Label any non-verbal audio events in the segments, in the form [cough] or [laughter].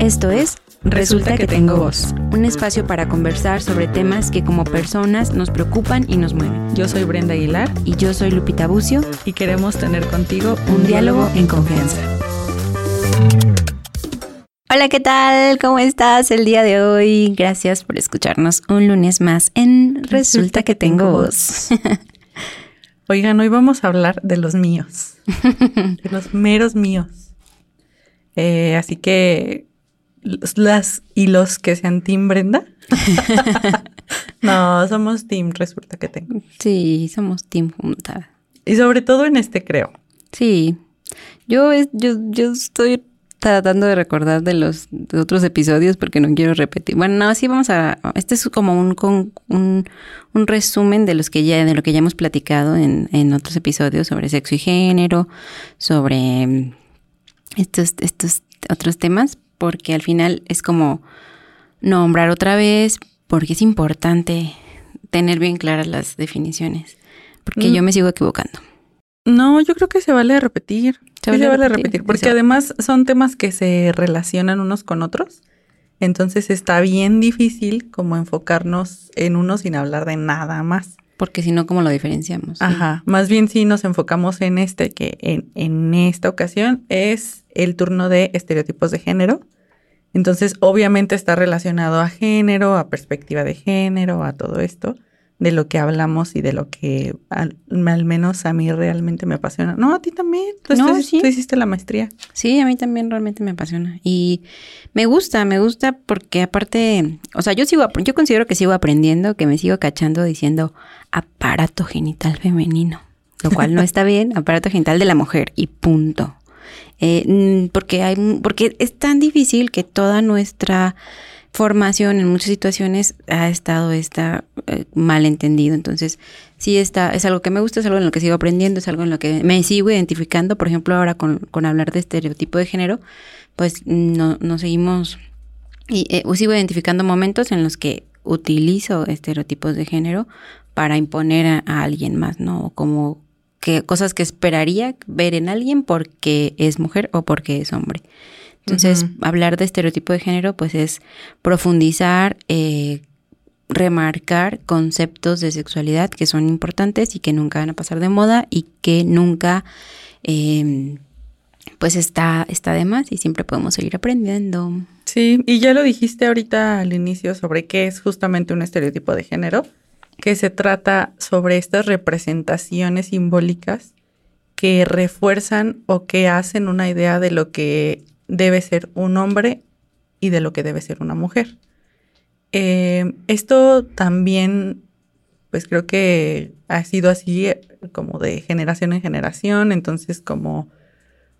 Esto es Resulta, que, tengo voz, un espacio para conversar sobre temas que como personas nos preocupan y nos mueven. Yo soy Brenda Aguilar Y yo soy Lupita Bucio y queremos tener contigo un diálogo en confianza. Hola, ¿qué tal? ¿Cómo estás el día de hoy? Gracias por escucharnos un lunes más en Resulta que tengo voz. [laughs] Oigan, hoy vamos a hablar de los míos, [laughs] de los meros míos. Eh, así que las y los que sean Team Brenda. [laughs] no, somos Team, resulta que tengo. Sí, somos Team junta. Y sobre todo en este, creo. Sí. Yo, yo, yo estoy tratando de recordar de los otros episodios porque no quiero repetir. Bueno, no, sí vamos a. Este es como un, un, un resumen de los que ya, de lo que ya hemos platicado en, en otros episodios sobre sexo y género, sobre estos, estos otros temas, porque al final es como nombrar otra vez, porque es importante tener bien claras las definiciones, porque mm. yo me sigo equivocando. No, yo creo que se vale repetir. Se vale, repetir, porque además son temas que se relacionan unos con otros. Entonces está bien difícil como enfocarnos en uno sin hablar de nada más. Porque si no, ¿cómo lo diferenciamos? Ajá. Más bien si nos enfocamos en este, que en, en esta ocasión es el turno de estereotipos de género. Entonces, obviamente está relacionado a género, a perspectiva de género, a todo esto, de lo que hablamos y de lo que al, menos a mí realmente me apasiona. No, a ti también. Tú, no, tú hiciste la maestría. Sí, a mí también realmente me apasiona. Y me gusta, me gusta porque aparte, o sea, yo sigo, yo considero que sigo aprendiendo, que me sigo cachando diciendo aparato genital femenino, lo cual no está bien, aparato genital de la mujer y punto. Eh, porque, hay, porque es tan difícil que toda nuestra formación en muchas situaciones ha estado esta eh. Entonces, sí está, es algo que me gusta, es algo en lo que sigo aprendiendo, es algo en lo que me sigo identificando. Por ejemplo, ahora con, con hablar de estereotipo de género, pues no, nos seguimos y eh, sigo identificando momentos en los que utilizo estereotipos de género para imponer a, a alguien más, ¿no? Como que cosas que esperaría ver en alguien porque es mujer o porque es hombre. Entonces, hablar de estereotipo de género, pues es profundizar, eh, remarcar conceptos de sexualidad que son importantes y que nunca van a pasar de moda y que nunca, em, pues está, está de más y siempre podemos seguir aprendiendo. Sí, y ya lo dijiste ahorita al inicio sobre qué es justamente un estereotipo de género que se trata sobre estas representaciones simbólicas que refuerzan o que hacen una idea de lo que debe ser un hombre y de lo que debe ser una mujer. Eh, esto también, pues creo que ha sido así eh, como de generación en generación, entonces como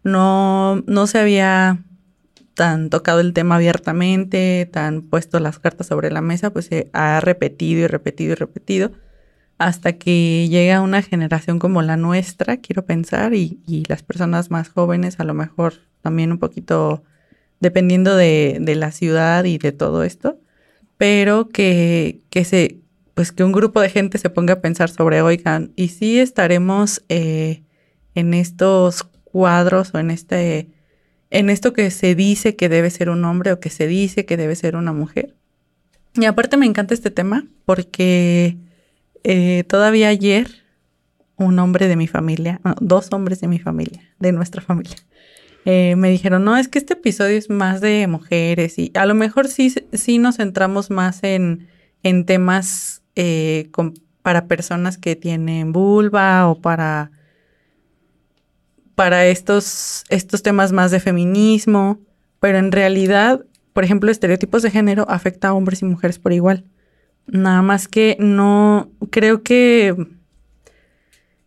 no, no se había tan tocado el tema abiertamente, tan puesto las cartas sobre la mesa, pues se ha repetido y repetido y repetido hasta que llega una generación como la nuestra, quiero pensar, y, las personas más jóvenes a lo mejor también un poquito dependiendo de, la ciudad y de todo esto, pero que, que se, pues que un grupo de gente se ponga a pensar sobre, oigan, y si estaremos eh, en estos cuadros o en este en esto que se dice que debe ser un hombre o que se dice que debe ser una mujer. Y aparte me encanta este tema porque eh, todavía ayer un hombre de mi familia, dos hombres de mi familia, de nuestra familia, eh, me dijeron, no, es que este episodio es más de mujeres y a lo mejor sí, sí nos centramos más en, en temas eh, para personas que tienen vulva o para para estos, estos temas más de feminismo, pero en realidad, por ejemplo, estereotipos de género afecta a hombres y mujeres por igual. Nada más que no, creo que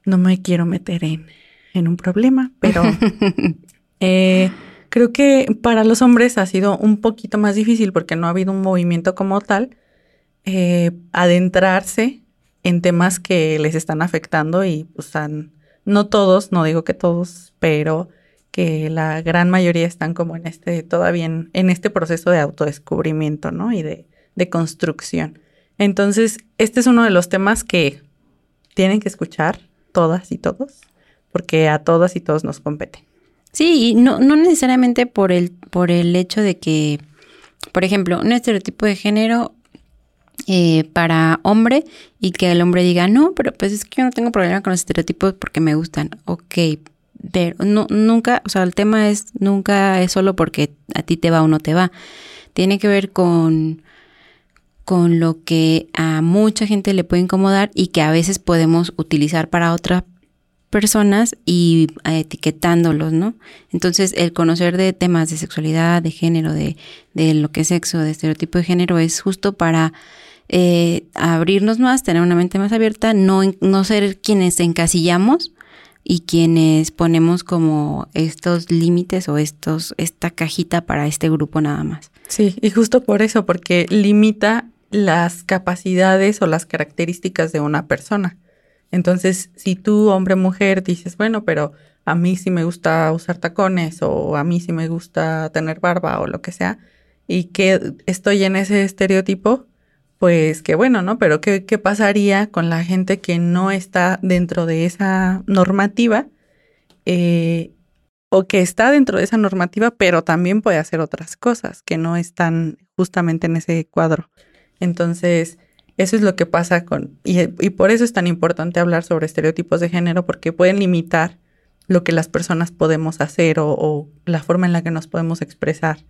no me quiero meter en, en un problema, pero [laughs] eh, creo que para los hombres ha sido un poquito más difícil porque no ha habido un movimiento como tal, eh, adentrarse en temas que les están afectando y pues han no todos, no digo que todos, pero que la gran mayoría están como en este, todavía en, este proceso de autodescubrimiento, ¿no? Y de, de construcción. Entonces, este es uno de los temas que tienen que escuchar todas y todos, porque a todas y todos nos compete. Sí, y no, no necesariamente por el, por el hecho de que, por ejemplo, un estereotipo de género eh, para hombre y que el hombre diga, no, pero pues es que yo no tengo problema con los estereotipos porque me gustan. Ok, pero no, nunca, o sea, el tema es, nunca es solo porque a ti te va o no te va. Tiene que ver con, con lo que a mucha gente le puede incomodar y que a veces podemos utilizar para otra personas y etiquetándolos, ¿no? Entonces, el conocer de temas de sexualidad, de género, de, de lo que es sexo, de estereotipo de género, es justo para eh, abrirnos más, tener una mente más abierta, no, no ser quienes encasillamos y quienes ponemos como estos límites o estos, esta cajita para este grupo nada más. Sí, y justo por eso, porque limita las capacidades o las características de una persona. Entonces, si tú, hombre, mujer, dices, bueno, pero a mí sí me gusta usar tacones o a mí sí me gusta tener barba o lo que sea, y que estoy en ese estereotipo, pues qué bueno, ¿no? Pero ¿qué, ¿qué, pasaría con la gente que no está dentro de esa normativa eh, o que está dentro de esa normativa, pero también puede hacer otras cosas que no están justamente en ese cuadro? Entonces, eso es lo que pasa con, y, por eso es tan importante hablar sobre estereotipos de género, porque pueden limitar lo que las personas podemos hacer o, la forma en la que nos podemos expresar.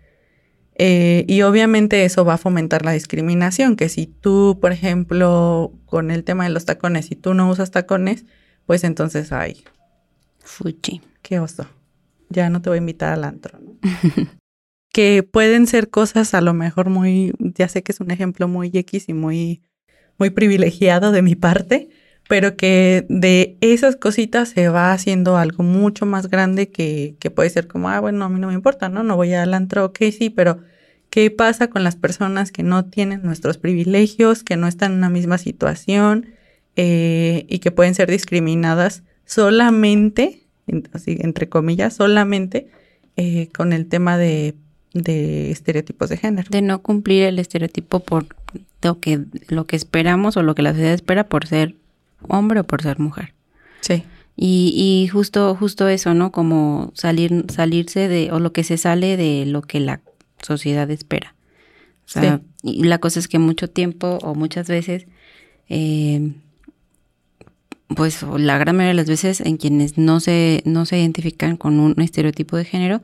Eh, y obviamente eso va a fomentar la discriminación, que si tú, por ejemplo, con el tema de los tacones, si tú no usas tacones, pues entonces hay... Fuchi. Qué oso. Ya no te voy a invitar al antro, ¿no? [laughs] que pueden ser cosas a lo mejor muy, ya sé que es un ejemplo muy X y muy muy privilegiado de mi parte, pero que de esas cositas se va haciendo algo mucho más grande que, que puede ser como, ah, bueno, a mí no me importa, ¿no? No voy al antro, ok, sí, pero ¿qué pasa con las personas que no tienen nuestros privilegios, que no están en la misma situación eh, y que pueden ser discriminadas solamente, así, entre comillas, solamente eh, con el tema de de estereotipos de género. De no cumplir el estereotipo por lo que, lo que esperamos o lo que la sociedad espera por ser hombre o por ser mujer. Sí. Y, y justo, justo eso, ¿no? Como salir, salirse de, o lo que se sale de lo que la sociedad espera. O sea, y la cosa es que mucho tiempo o muchas veces, eh, pues la gran mayoría de las veces en quienes no se, no se identifican con un estereotipo de género,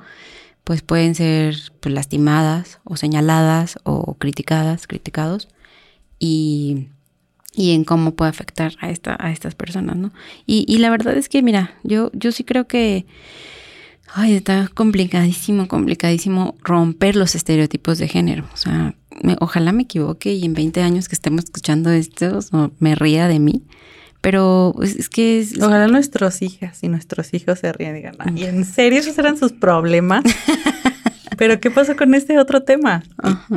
pues pueden ser pues, lastimadas o señaladas o criticadas, criticados y, y, en cómo puede afectar a, esta, a estas personas, ¿no? Y, y, la verdad es que, mira, yo, yo sí creo que ay, está complicadísimo, complicadísimo romper los estereotipos de género. O sea, ojalá me equivoque y en 20 años que estemos escuchando esto me ría de mí. Pero es, que... Ojalá nuestros hijas y nuestros hijos se rían y digan, ¿y en serio esos eran sus problemas? [laughs] Pero ¿qué pasa con este otro tema?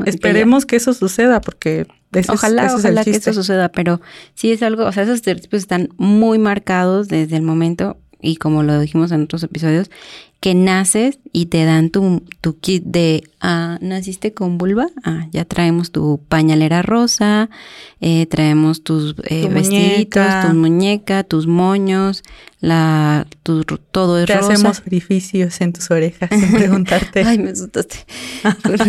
Esperemos que, eso suceda porque... ojalá, ojalá que eso suceda, pero sí es algo, o sea, esos estereotipos están muy marcados desde el momento y como lo dijimos en otros episodios, que naces y te dan tu, tu kit de, ah, naciste con vulva, ah, ya traemos tu pañalera rosa, eh, traemos tus eh, vestiditos, tu muñeca, tus moños, la, tu, todo es te hacemos orificios en tus orejas sin [laughs] preguntarte. Ay, me asustaste. [laughs]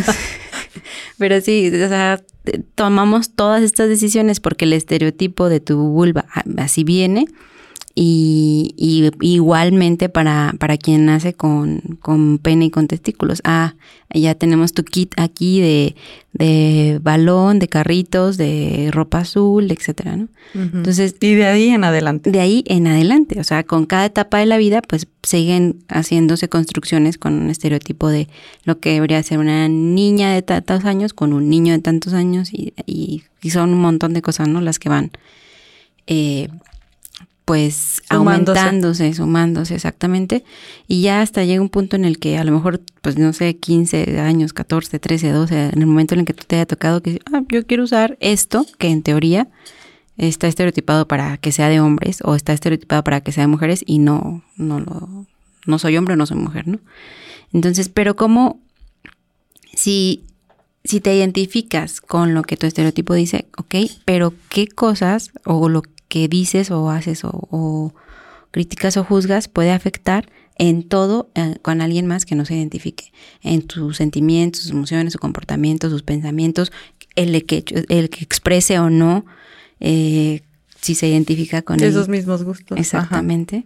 Pero sí, o sea, tomamos todas estas decisiones porque el estereotipo de tu vulva ah, así viene y, y, igualmente para, para quien nace con, con pene y con testículos. Ah, ya tenemos tu kit aquí de, de balón, de carritos, de ropa azul, etcétera, ¿no? Entonces. Y de ahí en adelante. De ahí en adelante. O sea, con cada etapa de la vida, pues siguen haciéndose construcciones con un estereotipo de lo que debería ser una niña de tantos años con un niño de tantos años y, y, y son un montón de cosas, ¿no? Las que van eh, pues aumentándose, sumándose exactamente, y ya hasta llega un punto en el que a lo mejor, pues no sé, 15 años, 14, 13, 12, en el momento en el que tú te haya tocado que ah, yo quiero usar esto, que en teoría está estereotipado para que sea de hombres o está estereotipado para que sea de mujeres y no, no lo, no soy hombre o no soy mujer, ¿no? Entonces, pero como si, si te identificas con lo que tu estereotipo dice, ok, pero qué cosas o lo que dices o haces o, criticas o juzgas puede afectar en todo eh, con alguien más que no se identifique, en sus sentimientos, sus emociones, su comportamiento, sus pensamientos, el que, el que exprese o no, eh, si se identifica con esos mismos gustos. Exactamente.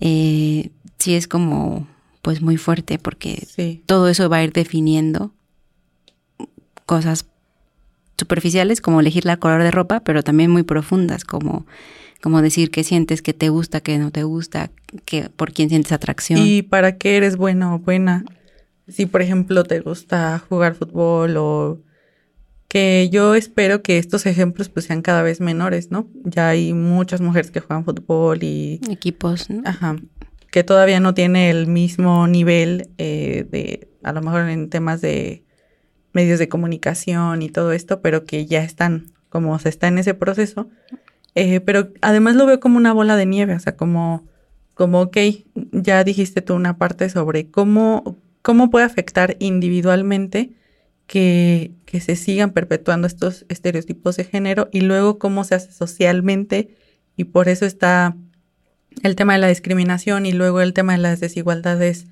Eh, sí es como, pues muy fuerte porque todo eso va a ir definiendo cosas superficiales como elegir la color de ropa, pero también muy profundas como como decir qué sientes, qué te gusta, qué no te gusta, que, por quién sientes atracción. Y para qué eres bueno o buena. Si, por ejemplo, te gusta jugar fútbol o que yo espero que estos ejemplos pues sean cada vez menores, ¿no? Ya hay muchas mujeres que juegan fútbol y... Equipos, ¿no? Ajá. Que todavía no tiene el mismo nivel eh, de, a lo mejor en temas de medios de comunicación y todo esto, pero que ya están, como se está en ese proceso, eh, pero además lo veo como una bola de nieve, o sea, como, como, ok, ya dijiste tú una parte sobre cómo, cómo puede afectar individualmente que, que se sigan perpetuando estos estereotipos de género y luego cómo se hace socialmente y por eso está el tema de la discriminación y luego el tema de las desigualdades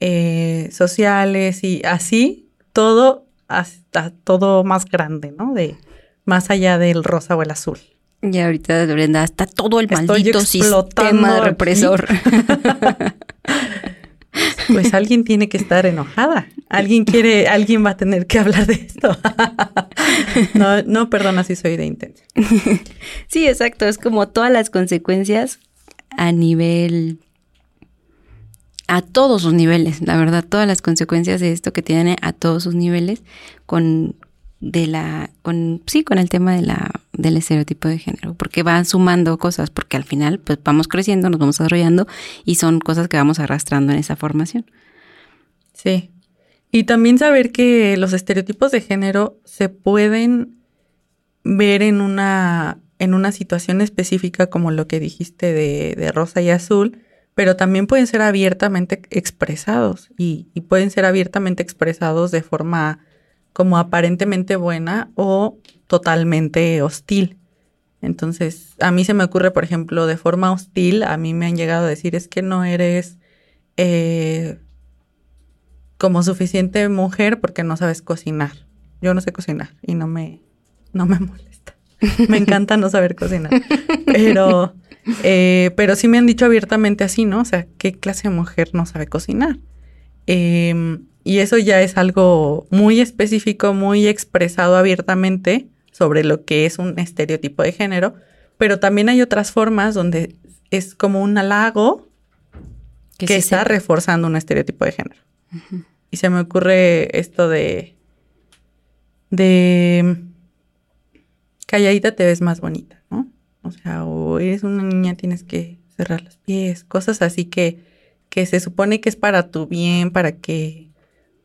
eh, sociales y así todo hasta todo más grande, ¿no? De más allá del rosa o el azul. Y ahorita, Brenda, está todo el maldito sistema represor. [laughs] pues alguien tiene que estar enojada. Alguien quiere, alguien va a tener que hablar de esto. [laughs] no, no, perdona si soy de intensa. [laughs] sí, exacto. Es como todas las consecuencias a nivel a todos sus niveles, la verdad, todas las consecuencias de esto que tiene a todos sus niveles con de la, con, sí, con el tema de la, del estereotipo de género, porque van sumando cosas, porque al final pues vamos creciendo, nos vamos desarrollando y son cosas que vamos arrastrando en esa formación. Sí. Y también saber que los estereotipos de género se pueden ver en una, en una situación específica como lo que dijiste de, de rosa y azul, pero también pueden ser abiertamente expresados y, pueden ser abiertamente expresados de forma como aparentemente buena o totalmente hostil. Entonces, a mí se me ocurre, por ejemplo, de forma hostil, a mí me han llegado a decir, es que no eres eh, como suficiente mujer porque no sabes cocinar. Yo no sé cocinar y no me, no me [laughs] molesta. me encanta no saber cocinar. Pero, eh, pero sí me han dicho abiertamente así, ¿no? O sea, ¿qué clase de mujer no sabe cocinar? Eh, y eso ya es algo muy específico, muy expresado abiertamente sobre lo que es un estereotipo de género, pero también hay otras formas donde es como un halago que, está reforzando un estereotipo de género. Y se me ocurre esto de, de calladita te ves más bonita, ¿no? O sea, o eres una niña, tienes que cerrar los pies, cosas así que, que se supone que es para tu bien, para que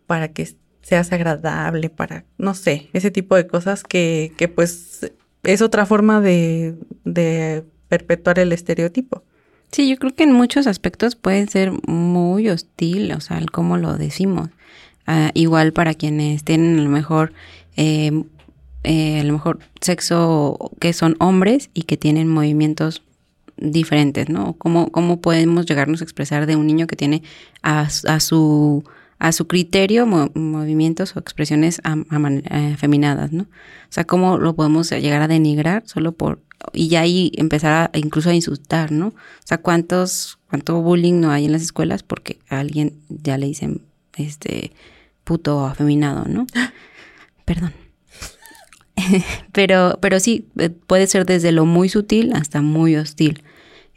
para que seas agradable, para, no sé, ese tipo de cosas que, que pues es otra forma de, de perpetuar el estereotipo. Sí, yo creo que en muchos aspectos puede ser muy hostil, o sea, el cómo lo decimos. Ah, igual para quienes tienen a lo mejor, eh, eh, a lo mejor sexo que son hombres y que tienen movimientos diferentes, ¿no? ¿Cómo, cómo podemos llegarnos a expresar de un niño que tiene a, a su a su criterio movimientos o expresiones afeminadas, ¿no? O sea, cómo lo podemos llegar a denigrar solo por y ya ahí empezar a, incluso a insultar, ¿no? O sea, cuántos cuánto bullying no hay en las escuelas porque a alguien ya le dicen este puto afeminado, ¿no? [laughs] Perdón. [laughs] pero pero sí eh, puede ser desde lo muy sutil hasta muy hostil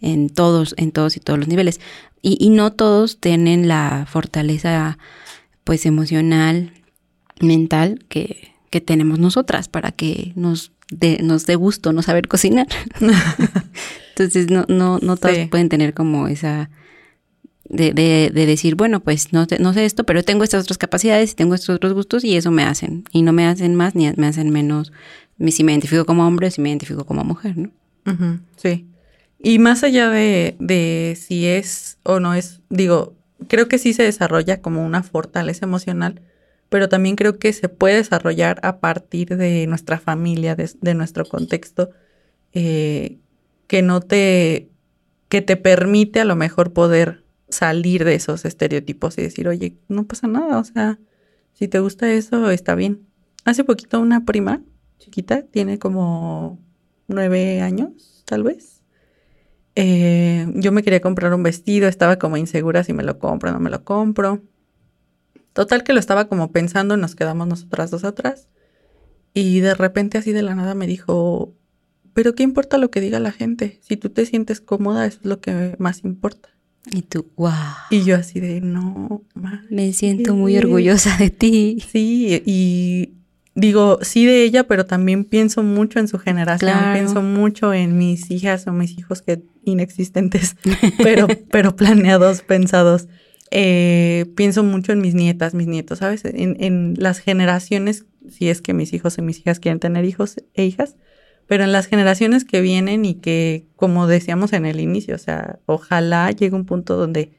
en todos en todos y todos los niveles. Y, no todos tienen la fortaleza pues emocional, mental que, que tenemos nosotras para que nos dé nos dé gusto no saber cocinar. [laughs] Entonces no, no, no todos pueden tener como esa de, de, de, decir, bueno, pues no, no sé esto, pero tengo estas otras capacidades y tengo estos otros gustos y eso me hacen. Y no me hacen más ni me hacen menos si me identifico como hombre si me identifico como mujer, ¿no? sí. Y más allá de, de si es o no es, digo, creo que sí se desarrolla como una fortaleza emocional, pero también creo que se puede desarrollar a partir de nuestra familia, de, nuestro contexto, eh, que no te, que te permite a lo mejor poder salir de esos estereotipos y decir, oye, no pasa nada, o sea, si te gusta eso, está bien. Hace poquito una prima chiquita, tiene como nueve años, tal vez. Eh, yo me quería comprar un vestido, estaba como insegura si me lo compro o no me lo compro. Total que lo estaba como pensando, nos quedamos nosotras dos atrás. Y de repente así de la nada me dijo, pero ¿qué importa lo que diga la gente? Si tú te sientes cómoda, eso es lo que más importa. Y tú, wow. Y yo así de, no, me siento muy orgullosa de ti. Sí, y digo, sí de ella, pero también pienso mucho en su generación, pienso mucho en mis hijas o mis hijos que inexistentes, [laughs] pero, pero planeados, pensados. Eh, pienso mucho en mis nietas, mis nietos, ¿sabes? En, en las generaciones, si es que mis hijos y mis hijas quieren tener hijos e hijas, pero en las generaciones que vienen y que, como decíamos en el inicio, o sea, ojalá llegue un punto donde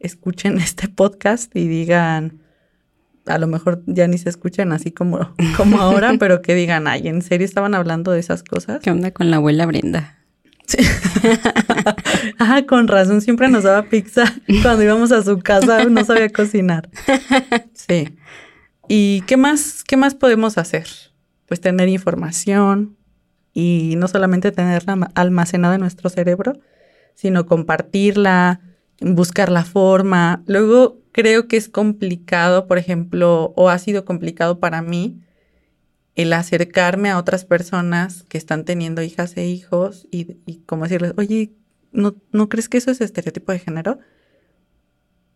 escuchen [laughs] este podcast y digan, a lo mejor ya ni se escuchan así como, [laughs] como ahora, [laughs] pero que digan, ay, ¿en serio estaban hablando de esas cosas? ¿Qué onda con la abuela Brenda? Sí. ah, con razón, siempre nos daba pizza cuando íbamos a su casa, no sabía cocinar. Sí. ¿Y qué más, qué más podemos hacer? Pues tener información, y no solamente tenerla almacenada en nuestro cerebro, sino compartirla, buscar la forma. Luego creo que es complicado, por ejemplo, o ha sido complicado para mí el acercarme a otras personas que están teniendo hijas e hijos y, y como decirles, oye, ¿no, ¿no crees que eso es estereotipo de género?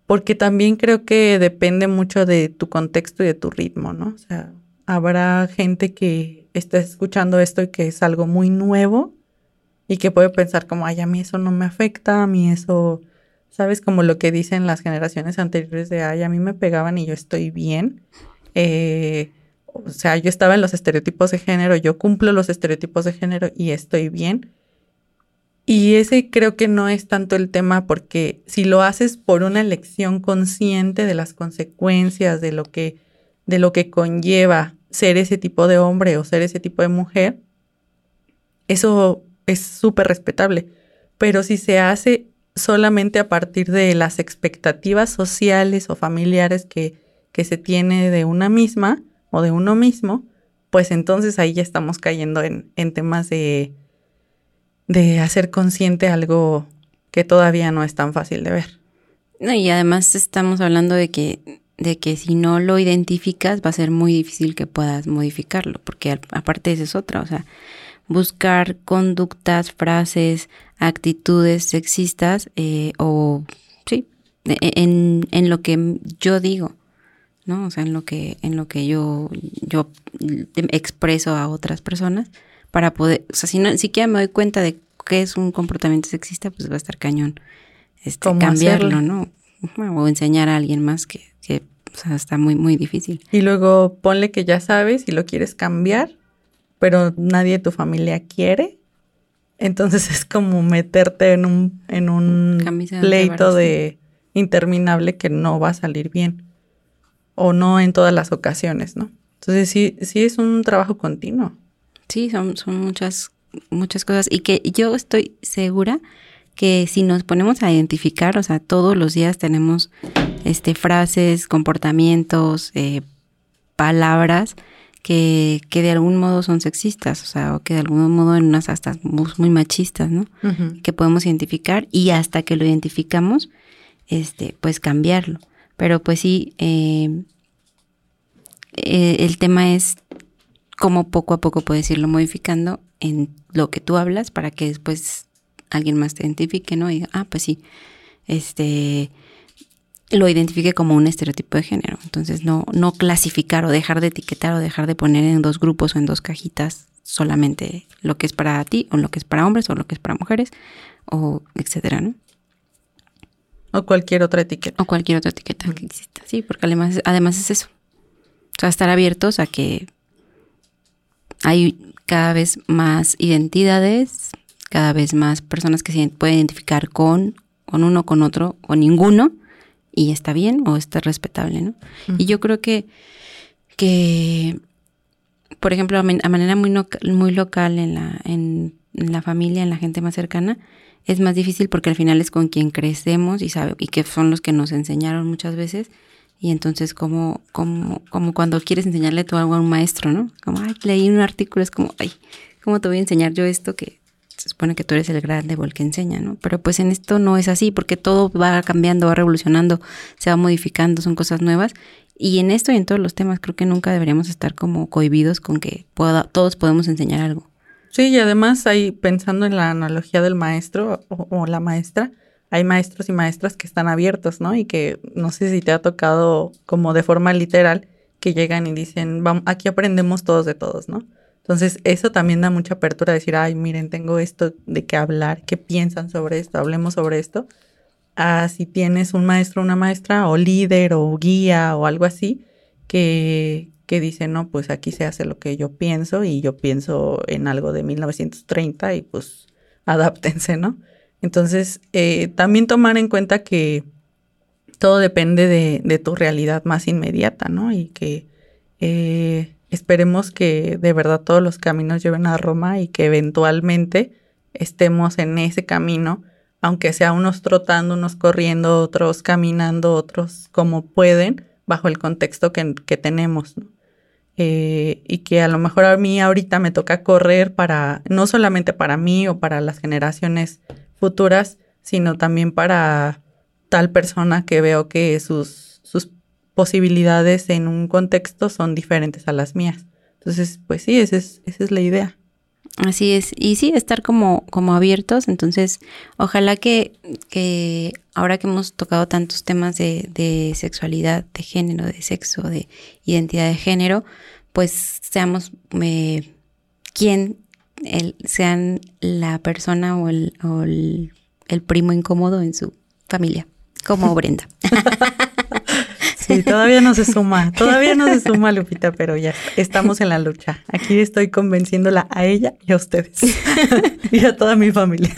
Porque también creo que depende mucho de tu contexto y de tu ritmo, ¿no? O sea, habrá gente que está escuchando esto y que es algo muy nuevo y que puede pensar como, ay, a mí eso no me afecta, a mí eso, ¿sabes? Como lo que dicen las generaciones anteriores de, ay, a mí me pegaban y yo estoy bien. Eh, o sea, yo estaba en los estereotipos de género, yo cumplo los estereotipos de género y estoy bien. Y ese creo que no es tanto el tema porque si lo haces por una elección consciente de las consecuencias, de lo que, de lo que conlleva ser ese tipo de hombre o ser ese tipo de mujer, eso es súper respetable. Pero si se hace solamente a partir de las expectativas sociales o familiares que, que se tiene de una misma o de uno mismo, pues entonces ahí ya estamos cayendo en, en temas de, de hacer consciente algo que todavía no es tan fácil de ver. No, y además estamos hablando de que de que si no lo identificas va a ser muy difícil que puedas modificarlo, porque aparte esa es otra, o sea, buscar conductas, frases, actitudes sexistas eh, o, sí, e, en, en, lo que yo digo, ¿no? O sea, en lo que, en lo que yo, yo expreso a otras personas para poder, o sea, si no siquiera me doy cuenta de qué es un comportamiento sexista, pues va a estar cañón este, cambiarlo, ¿no? O enseñar a alguien más que, que o sea, está muy, muy difícil. Y luego ponle que ya sabes y lo quieres cambiar, pero nadie de tu familia quiere. Entonces [laughs] es como meterte en un, en un pleito de interminable que no va a salir bien. O no en todas las ocasiones, ¿no? Entonces sí, sí es un trabajo continuo. Sí, son, son muchas, muchas cosas. Y que yo estoy segura que si nos ponemos a identificar, o sea, todos los días tenemos este, frases, comportamientos, eh, palabras que, que, de algún modo son sexistas, o sea, o que de algún modo en unas hasta muy machistas, ¿no? Que podemos identificar y hasta que lo identificamos, este, pues cambiarlo. Pero pues sí, eh, eh, el tema es cómo poco a poco puedes irlo modificando en lo que tú hablas para que después alguien más te identifique, ¿no? Y diga, ah, pues sí, este, lo identifique como un estereotipo de género. Entonces, no, no clasificar o dejar de etiquetar o dejar de poner en dos grupos o en dos cajitas solamente lo que es para ti o lo que es para hombres o lo que es para mujeres o etcétera, ¿no? O cualquier otra etiqueta. O cualquier otra etiqueta que exista, sí, porque además, además es eso. O sea, estar abiertos a que hay cada vez más identidades, cada vez más personas que se pueden identificar con, con uno, con otro, o ninguno, y está bien o está respetable, ¿no? Y yo creo que, que por ejemplo, a manera muy, muy local en la, en, la familia, en la gente más cercana, es más difícil porque al final es con quien crecemos y sabe, y que son los que nos enseñaron muchas veces. Y entonces como, como, como cuando quieres enseñarle tú algo a un maestro, ¿no? Como, ay, leí un artículo, es como, ay, ¿cómo te voy a enseñar yo esto que se supone que tú eres el grande o el que enseña, ¿no? Pero pues en esto no es así, porque todo va cambiando, va revolucionando, se va modificando, son cosas nuevas. Y en esto y en todos los temas creo que nunca deberíamos estar como cohibidos con que todos podemos enseñar algo. Sí, y además ahí pensando en la analogía del maestro o, la maestra, hay maestros y maestras que están abiertos, ¿no? Y que no sé si te ha tocado como de forma literal que llegan y dicen, vamos, aquí aprendemos todos de todos, ¿no? Entonces, eso también da mucha apertura a decir, ay, miren, tengo esto de qué hablar, qué piensan sobre esto, hablemos sobre esto. Ah, si tienes un maestro, una maestra, o líder, o guía, o algo así, que, que dice, no, pues aquí se hace lo que yo pienso y yo pienso en algo de 1930 y pues adáptense, ¿no? Entonces, eh, también tomar en cuenta que todo depende de, tu realidad más inmediata, ¿no? Y que eh, esperemos que de verdad todos los caminos lleven a Roma y que eventualmente estemos en ese camino, aunque sea unos trotando, unos corriendo, otros caminando, otros como pueden, bajo el contexto que, tenemos. Eh, y que a lo mejor a mí ahorita me toca correr para, no solamente para mí o para las generaciones futuras, sino también para tal persona que veo que sus posibilidades en un contexto son diferentes a las mías. Entonces, pues sí, esa es, esa es la idea. Así es. Y sí, estar como, como abiertos. Entonces, ojalá que, que ahora que hemos tocado tantos temas de, de sexualidad, de género, de sexo, de identidad de género, pues seamos eh, quien sean la persona o, el, o el, el primo incómodo en su familia, como [laughs] Brenda. [laughs] Sí, todavía no se suma, todavía no se suma Lupita, pero ya estamos en la lucha. Aquí estoy convenciéndola a ella y a ustedes [laughs] y a toda mi familia.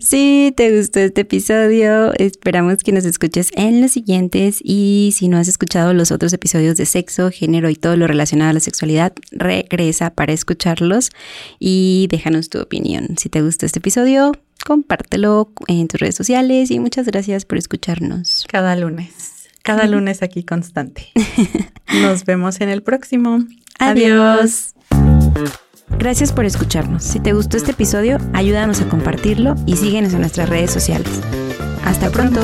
Si te gustó este episodio, esperamos que nos escuches en los siguientes y si no has escuchado los otros episodios de sexo, género y todo lo relacionado a la sexualidad, regresa para escucharlos y déjanos tu opinión. Si te gustó este episodio, compártelo en tus redes sociales y muchas gracias por escucharnos. Cada lunes. Cada lunes aquí constante. [laughs] Nos vemos en el próximo. Adiós. Gracias por escucharnos. Si te gustó este episodio, ayúdanos a compartirlo y síguenos en nuestras redes sociales. Hasta pronto.